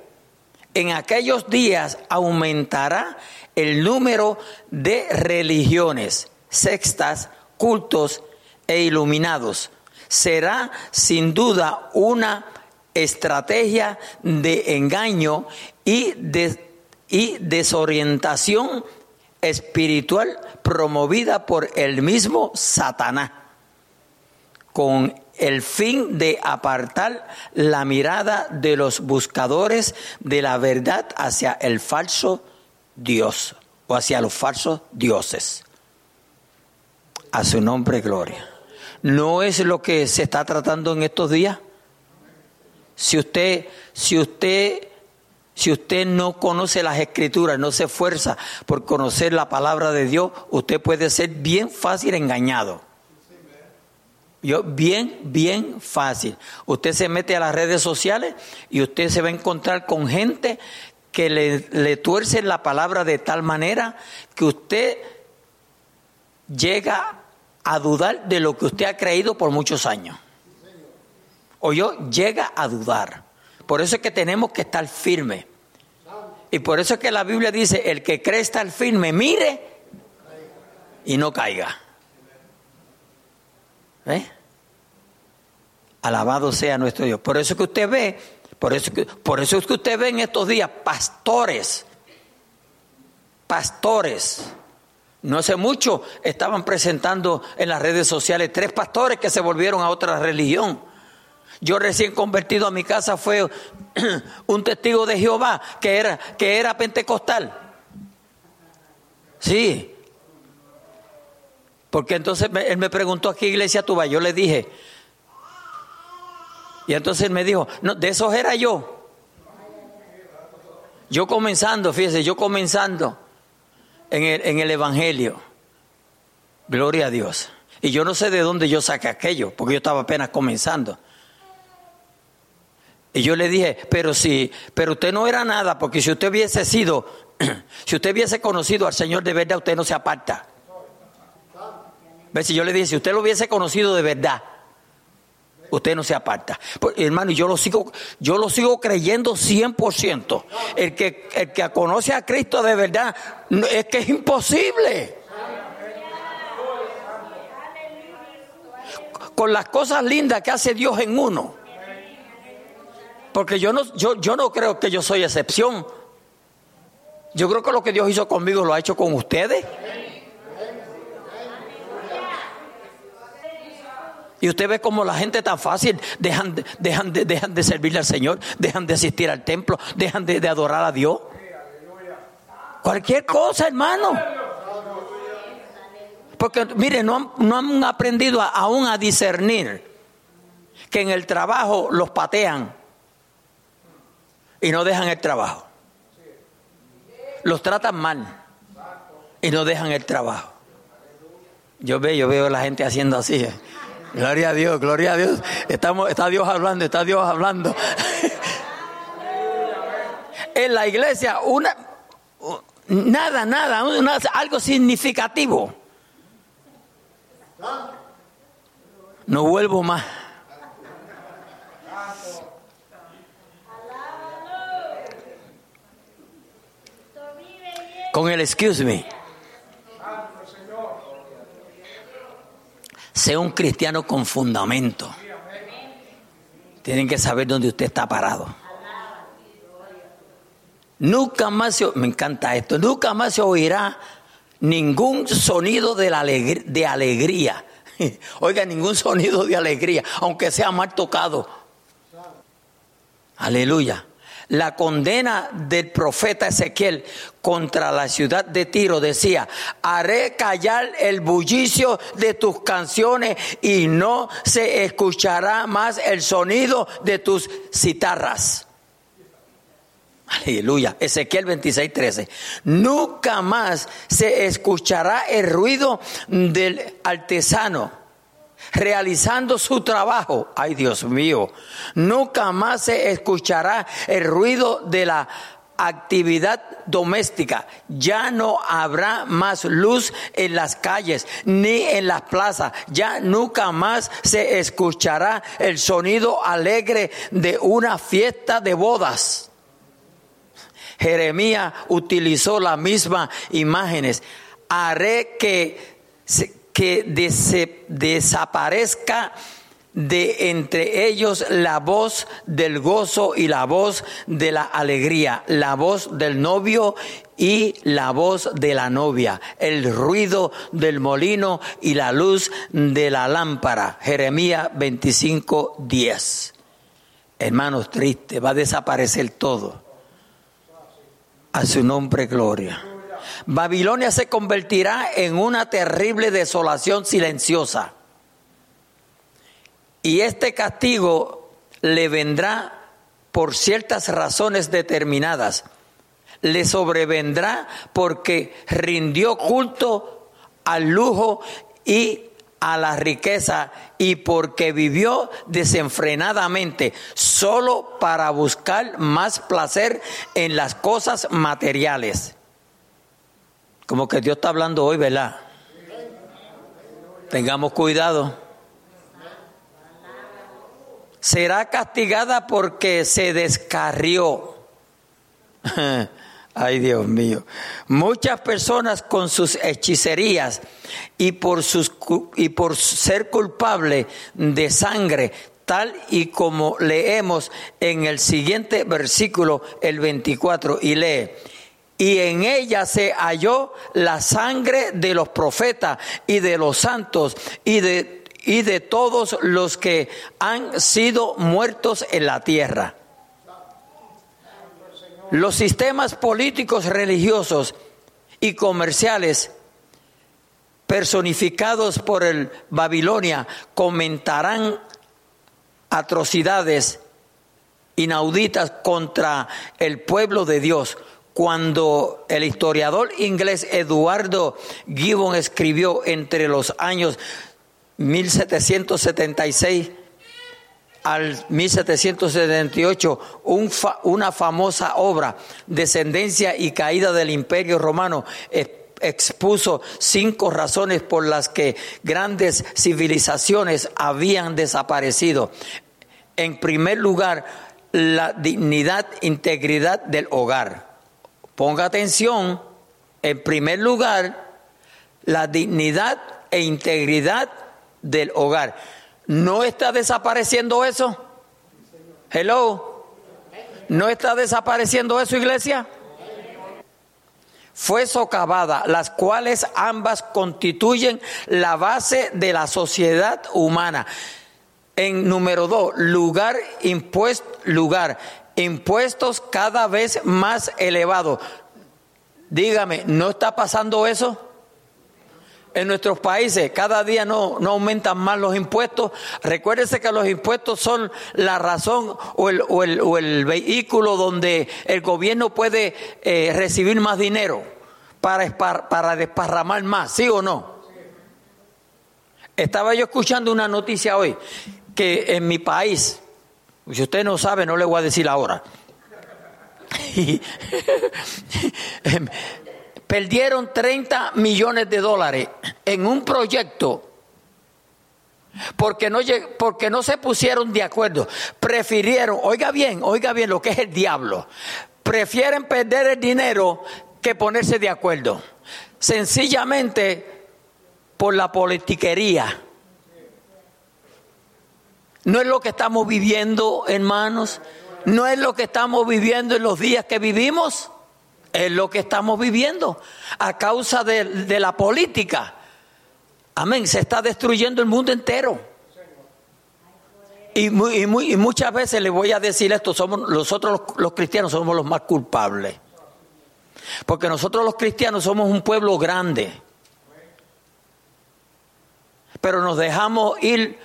en aquellos días aumentará el número de religiones, sextas, cultos e iluminados. Será sin duda una estrategia de engaño y, y desorientación espiritual promovida por el mismo Satanás, con el fin de apartar la mirada de los buscadores de la verdad hacia el falso Dios o hacia los falsos dioses. A su nombre, gloria. ¿No es lo que se está tratando en estos días? Si usted, si usted, si usted no conoce las escrituras, no se esfuerza por conocer la palabra de Dios, usted puede ser bien fácil engañado. Yo, bien, bien fácil. Usted se mete a las redes sociales y usted se va a encontrar con gente que le, le tuerce la palabra de tal manera que usted llega a dudar de lo que usted ha creído por muchos años. O yo llega a dudar. Por eso es que tenemos que estar firmes. Y por eso es que la Biblia dice, el que cree estar firme, mire y no caiga. ¿Eh? Alabado sea nuestro Dios. Por eso que usted ve, por eso, es que usted ve en estos días pastores, pastores. No hace mucho estaban presentando en las redes sociales tres pastores que se volvieron a otra religión. Yo recién convertido a mi casa fue un testigo de Jehová que era, que era pentecostal. Sí, porque entonces él me preguntó a qué iglesia tú vas. Yo le dije, Y entonces él me dijo, no, de esos era yo. Yo comenzando, fíjese, yo comenzando en el, en el Evangelio. Gloria a Dios. Y yo no sé de dónde yo saqué aquello, porque yo estaba apenas comenzando. Y yo le dije, pero si, pero usted no era nada, porque si usted hubiese sido, si usted hubiese conocido al Señor de verdad, usted no se aparta. ¿Ves? Si yo le dije, si usted lo hubiese conocido de verdad, usted no se aparta. Pues, hermano, yo lo sigo, yo lo sigo creyendo 100%. El que, el que conoce a Cristo de verdad, es que es imposible. Con las cosas lindas que hace Dios en uno. Porque yo no, yo, yo no creo que yo soy excepción. Yo creo que lo que Dios hizo conmigo lo ha hecho con ustedes. Y usted ve como la gente tan fácil dejan, dejan, de, dejan de servirle al Señor, dejan de asistir al templo, dejan de, adorar a Dios. Cualquier cosa, hermano. Porque, mire, no han, no han aprendido aún a discernir que en el trabajo los patean y no dejan el trabajo. Los tratan mal y no dejan el trabajo. Yo veo, yo veo a la gente haciendo así. Gloria a Dios, gloria a Dios. Estamos, está Dios hablando, está Dios hablando. en la iglesia, una nada, nada, algo significativo. No vuelvo más. con el excuse me. Sea un cristiano con fundamento. Tienen que saber dónde usted está parado. Nunca más se, me encanta esto, nunca más se oirá ningún sonido de, de alegría. Oiga, ningún sonido de alegría, aunque sea mal tocado. Aleluya la condena del profeta Ezequiel contra la ciudad de Tiro decía, haré callar el bullicio de tus canciones y no se escuchará más el sonido de tus citarras. Aleluya. Ezequiel 26, 13. Nunca más se escuchará el ruido del artesano realizando su trabajo. Ay Dios mío, nunca más se escuchará el ruido de la actividad doméstica. Ya no habrá más luz en las calles ni en las plazas. Ya nunca más se escuchará el sonido alegre de una fiesta de bodas. Jeremías utilizó las mismas imágenes. Haré que que desaparezca de entre ellos la voz del gozo y la voz de la alegría, la voz del novio y la voz de la novia, el ruido del molino y la luz de la lámpara. Jeremías 25, 10. Hermanos, triste, va a desaparecer todo. A su nombre, gloria. Babilonia se convertirá en una terrible desolación silenciosa. Y este castigo le vendrá por ciertas razones determinadas. Le sobrevendrá porque rindió culto al lujo y a la riqueza y porque vivió desenfrenadamente solo para buscar más placer en las cosas materiales. Como que Dios está hablando hoy, ¿verdad? Tengamos cuidado. Será castigada porque se descarrió. Ay, Dios mío. Muchas personas con sus hechicerías y por, sus, y por ser culpable de sangre, tal y como leemos en el siguiente versículo, el 24, y lee y en ella se halló la sangre de los profetas y de los santos y de, y de todos los que han sido muertos en la tierra. Los sistemas políticos, religiosos y comerciales personificados por el Babilonia comentarán atrocidades inauditas contra el pueblo de Dios. Cuando el historiador inglés Eduardo Gibbon escribió entre los años 1776 al 1778 un una famosa obra, Descendencia y Caída del Imperio Romano, expuso cinco razones por las que grandes civilizaciones habían desaparecido. En primer lugar, la dignidad, integridad del hogar. Ponga atención, en primer lugar, la dignidad e integridad del hogar. ¿No está desapareciendo eso? Hello. ¿No está desapareciendo eso, iglesia? Fue socavada, las cuales ambas constituyen la base de la sociedad humana. En número dos, lugar, impuesto, lugar, impuestos cada vez más elevados. Dígame, ¿no está pasando eso? En nuestros países cada día no, no aumentan más los impuestos. Recuérdese que los impuestos son la razón o el, o el, o el vehículo donde el gobierno puede eh, recibir más dinero para, para desparramar más, ¿sí o no? Estaba yo escuchando una noticia hoy que en mi país, si usted no sabe, no le voy a decir ahora. perdieron 30 millones de dólares en un proyecto porque no, porque no se pusieron de acuerdo. Prefirieron, oiga bien, oiga bien lo que es el diablo. Prefieren perder el dinero que ponerse de acuerdo. Sencillamente por la politiquería. No es lo que estamos viviendo, hermanos. No es lo que estamos viviendo en los días que vivimos. Es lo que estamos viviendo a causa de, la política. Amén. Se está destruyendo el mundo entero. Y, muchas veces le voy a decir esto, somos nosotros los, los, cristianos somos los más culpables. Porque nosotros los cristianos somos un pueblo grande. Pero nos dejamos ir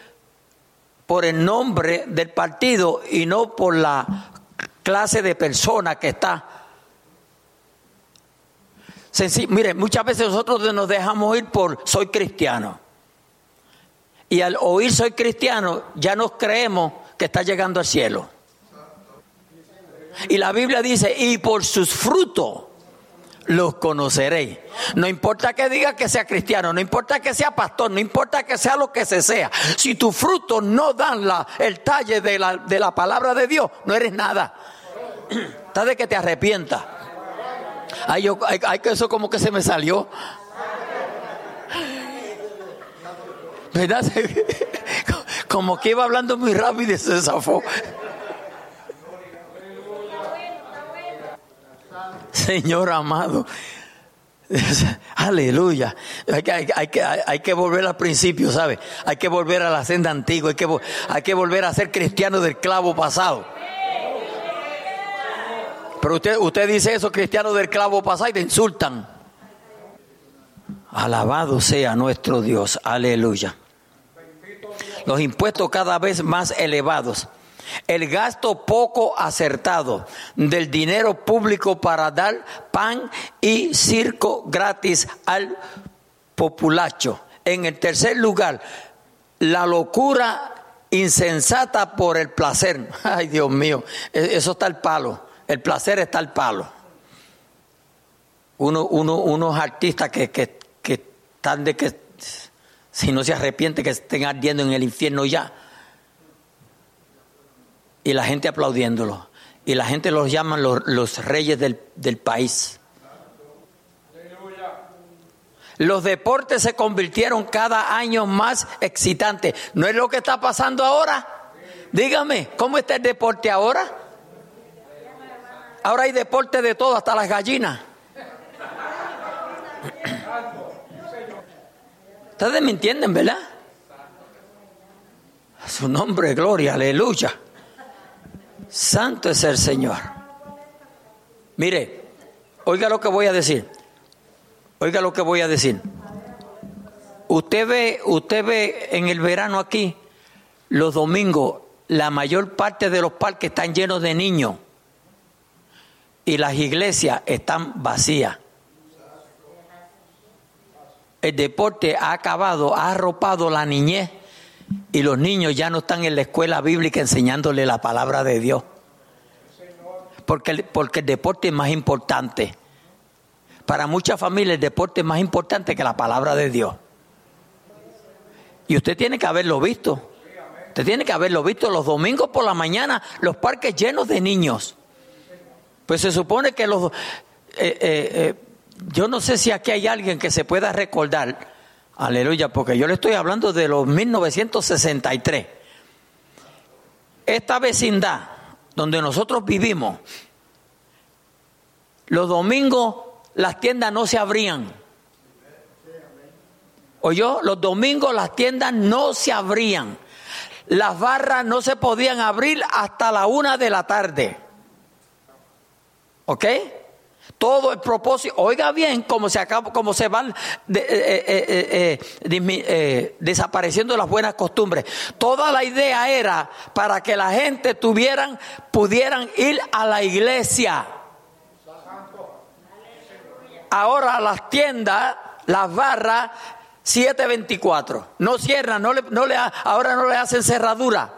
por el nombre del partido y no por la clase de persona que está mire, muchas veces nosotros nos dejamos ir por soy cristiano. Y al oír soy cristiano, ya nos creemos que está llegando al cielo. Y la Biblia dice, y por sus frutos los conoceréis. No importa que diga que sea cristiano, no importa que sea pastor, no importa que sea lo que se sea. Si tus frutos no dan la, el talle de la, de la palabra de Dios, no eres nada. Está de que te arrepientas. Ay, yo, que eso como que se me salió. ¿Verdad? Como que iba hablando muy rápido y se zafó. Señor amado. Aleluya. Hay que, hay, que, hay que volver al principio, ¿sabe? Hay que volver a la senda antigua. Hay que, hay que volver a ser cristiano del clavo pasado. Pero usted, usted dice eso, cristiano del clavo pasado, y te insultan. Alabado sea nuestro Dios. Aleluya. Los impuestos cada vez más elevados. El gasto poco acertado del dinero público para dar pan y circo gratis al populacho. En el tercer lugar, la locura insensata por el placer. Ay, Dios mío, e-, eso está el palo. El placer está al palo. Uno, unos artistas que, que, están de que, si no se arrepiente, que estén ardiendo en el infierno ya. Y la gente aplaudiéndolo. Y la gente los llama los, reyes del, del país. Los deportes se convirtieron cada año más excitantes. ¿No es lo que está pasando ahora? Dígame, ¿cómo está el deporte ahora? Ahora hay deporte de todo, hasta las gallinas. Ustedes me entienden, ¿verdad? su nombre, gloria, aleluya. Santo es el Señor. Mire, oiga lo que voy a decir. Oiga lo que voy a decir. Usted ve, usted ve en el verano aquí, los domingos, la mayor parte de los parques están llenos de niños y las iglesias están vacías. El deporte ha acabado, ha arropado la niñez y los niños ya no están en la escuela bíblica enseñándole la palabra de Dios. Porque, porque el deporte es más importante. Para muchas familias el deporte es más importante que la palabra de Dios. Y usted tiene que haberlo visto. Usted tiene que haberlo visto los domingos por la mañana, los parques llenos de niños. Pues se supone que los... Eh, eh, eh, yo no sé si aquí hay alguien que se pueda recordar, aleluya, porque yo le estoy hablando de los 1963. Esta vecindad donde nosotros vivimos, los domingos las tiendas no se abrían. ¿Oyó? Los domingos las tiendas no se abrían. Las barras no se podían abrir hasta la una de la tarde. ¿Ok? Todo el propósito, oiga bien cómo se acaba, cómo se van eh, eh, eh, desapareciendo las buenas costumbres. Toda la idea era para que la gente tuvieran, pudieran ir a la iglesia. Ahora las tiendas, las barras, 724. No cierran, no le, no le, ahora no le hacen cerradura.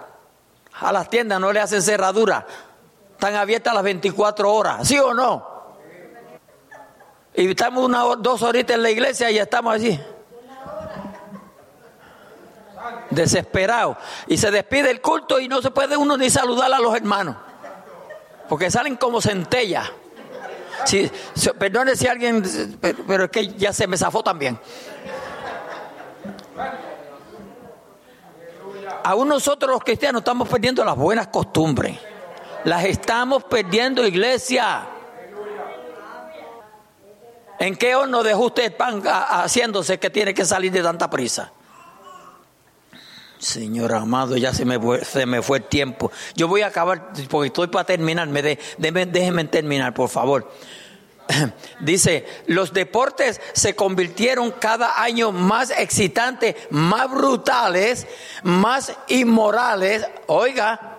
A las tiendas no le hacen cerradura. Están abiertas las 24 horas, ¿sí o no? Y estamos una, dos horitas en la iglesia y ya estamos allí. Desesperados. Y se despide el culto y no se puede uno ni saludar a los hermanos. Porque salen como centellas. Si, perdone si alguien, pero es que ya se me zafó también. Aún nosotros los cristianos estamos perdiendo las buenas costumbres. Las estamos perdiendo, iglesia. ¿En qué horno dejó usted pan haciéndose que tiene que salir de tanta prisa? Señor amado, ya se me, fue, se me fue el tiempo. Yo voy a acabar, porque estoy para terminar. Me de, déjenme terminar, por favor. Dice, los deportes se convirtieron cada año más excitantes, más brutales, más inmorales. Oiga,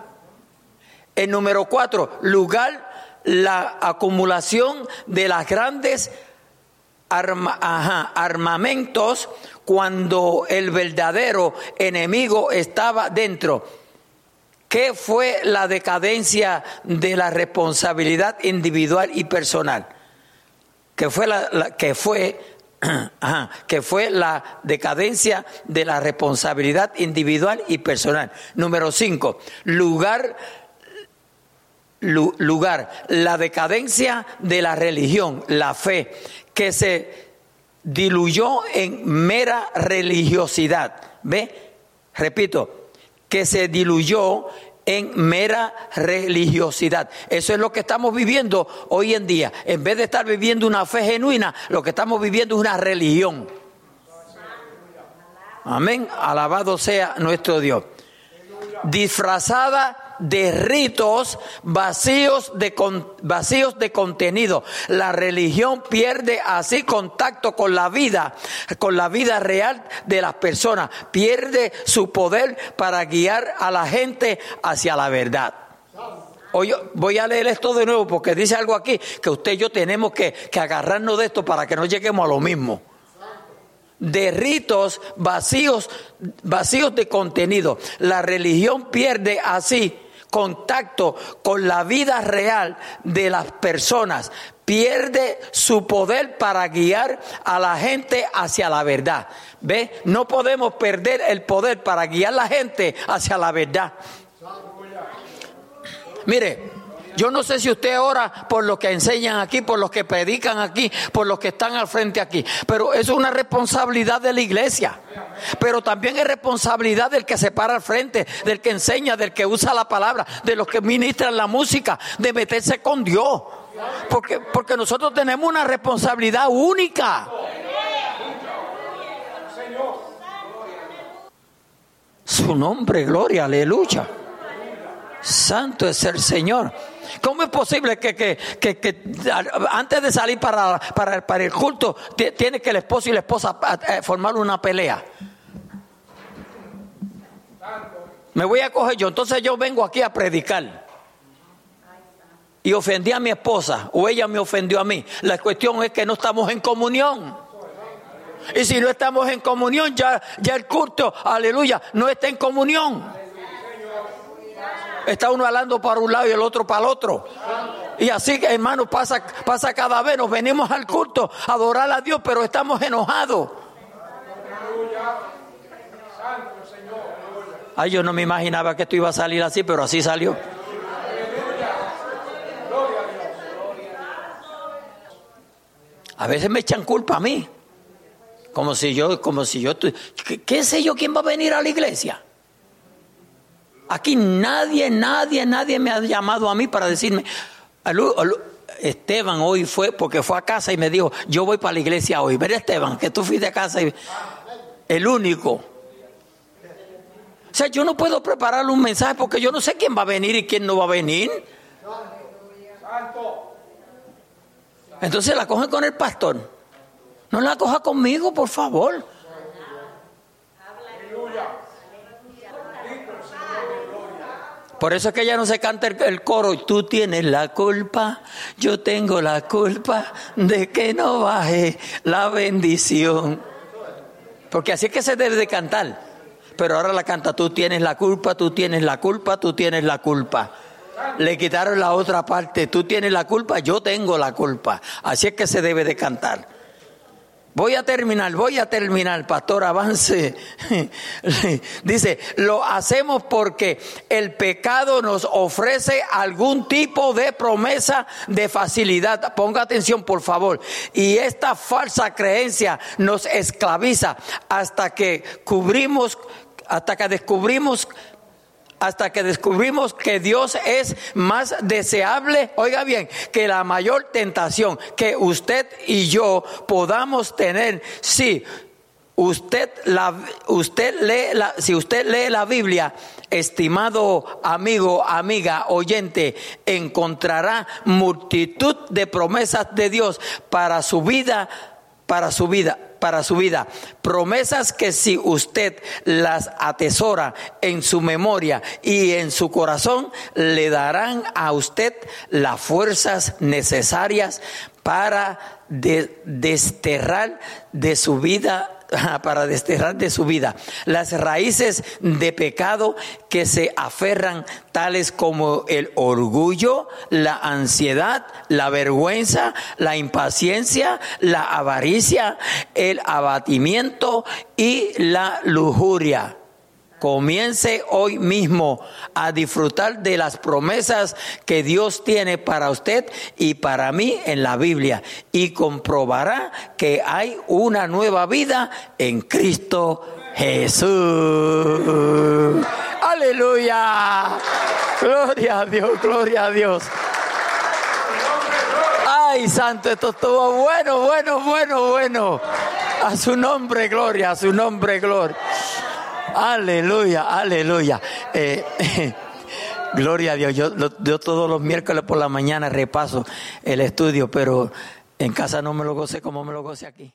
el número cuatro, lugar la acumulación de las grandes armamentos cuando el verdadero enemigo estaba dentro. ¿Qué fue la decadencia de la responsabilidad individual y personal? Que fue la, que fue que fue la decadencia de la responsabilidad individual y personal. Número cinco, lugar lugar, la decadencia de la religión, la fe, que se diluyó en mera religiosidad. ¿Ve? Repito, que se diluyó en mera religiosidad. Eso es lo que estamos viviendo hoy en día. En vez de estar viviendo una fe genuina, lo que estamos viviendo es una religión. Amén. Alabado sea nuestro Dios. Disfrazada de ritos vacíos de, vacíos de contenido. La religión pierde así contacto con la vida, con la vida real de las personas. Pierde su poder para guiar a la gente hacia la verdad. Hoy voy a leer esto de nuevo porque dice algo aquí que usted y yo tenemos que, que agarrarnos de esto para que no lleguemos a lo mismo de ritos vacíos, vacíos de contenido. La religión pierde así contacto con la vida real de las personas, pierde su poder para guiar a la gente hacia la verdad. ¿Ve? No podemos perder el poder para guiar a la gente hacia la verdad. Mire, yo no sé si usted ora por los que enseñan aquí, por los que predican aquí, por los que están al frente aquí, pero eso es una responsabilidad de la iglesia. Pero también es responsabilidad del que se para al frente, del que enseña, del que usa la palabra, de los que ministran la música, de meterse con Dios. Porque, porque nosotros tenemos una responsabilidad única. Su nombre, gloria, aleluya. Santo es el Señor. ¿Cómo es posible que, que, que, antes de salir para, para, para, el culto tiene que el esposo y la esposa formar una pelea? Me voy a coger yo. Entonces yo vengo aquí a predicar. Y ofendí a mi esposa o ella me ofendió a mí. La cuestión es que no estamos en comunión. Y si no estamos en comunión, ya, ya el culto, aleluya, no está en comunión. Está uno hablando para un lado y el otro para el otro. Y así, hermano, pasa, pasa cada vez. Nos venimos al culto a adorar a Dios, pero estamos enojados. Ay, yo no me imaginaba que esto iba a salir así, pero así salió. A veces me echan culpa a mí. Como si yo, como si yo, ¿qué, qué sé yo quién va a venir a la iglesia? Aquí nadie, nadie, nadie me ha llamado a mí para decirme, Esteban hoy fue, porque fue a casa y me dijo, yo voy para la iglesia hoy. Ver Esteban, que tú fuiste a casa y el único. O sea, yo no puedo prepararle un mensaje porque yo no sé quién va a venir y quién no va a venir. Entonces la coge con el pastor. No la coja conmigo, por favor. Por eso es que ya no se canta el, coro. Tú tienes la culpa, yo tengo la culpa de que no baje la bendición. Porque así es que se debe de cantar. Pero ahora la canta, tú tienes la culpa, tú tienes la culpa, tú tienes la culpa. Le quitaron la otra parte, tú tienes la culpa, yo tengo la culpa. Así es que se debe de cantar. Voy a terminar, voy a terminar, pastor, avance. Dice, lo hacemos porque el pecado nos ofrece algún tipo de promesa de facilidad. Ponga atención, por favor. Y esta falsa creencia nos esclaviza hasta que cubrimos, hasta que descubrimos hasta que descubrimos que Dios es más deseable, oiga bien, que la mayor tentación que usted y yo podamos tener. Si usted, la, usted lee la, si usted lee la Biblia, estimado amigo, amiga, oyente, encontrará multitud de promesas de Dios para su vida, para su vida para su vida. Promesas que si usted las atesora en su memoria y en su corazón, le darán a usted las fuerzas necesarias para desterrar de su vida para desterrar de su vida las raíces de pecado que se aferran, tales como el orgullo, la ansiedad, la vergüenza, la impaciencia, la avaricia, el abatimiento y la lujuria. Comience hoy mismo a disfrutar de las promesas que Dios tiene para usted y para mí en la Biblia y comprobará que hay una nueva vida en Cristo Jesús. Aleluya. Gloria a Dios, gloria a Dios. Ay, santo, esto estuvo bueno, bueno, bueno, bueno. A su nombre, gloria, a su nombre, gloria. Aleluya, aleluya. Eh, gloria a Dios. Yo, yo todos los miércoles por la mañana repaso el estudio, pero en casa no me lo goce como me lo goce aquí.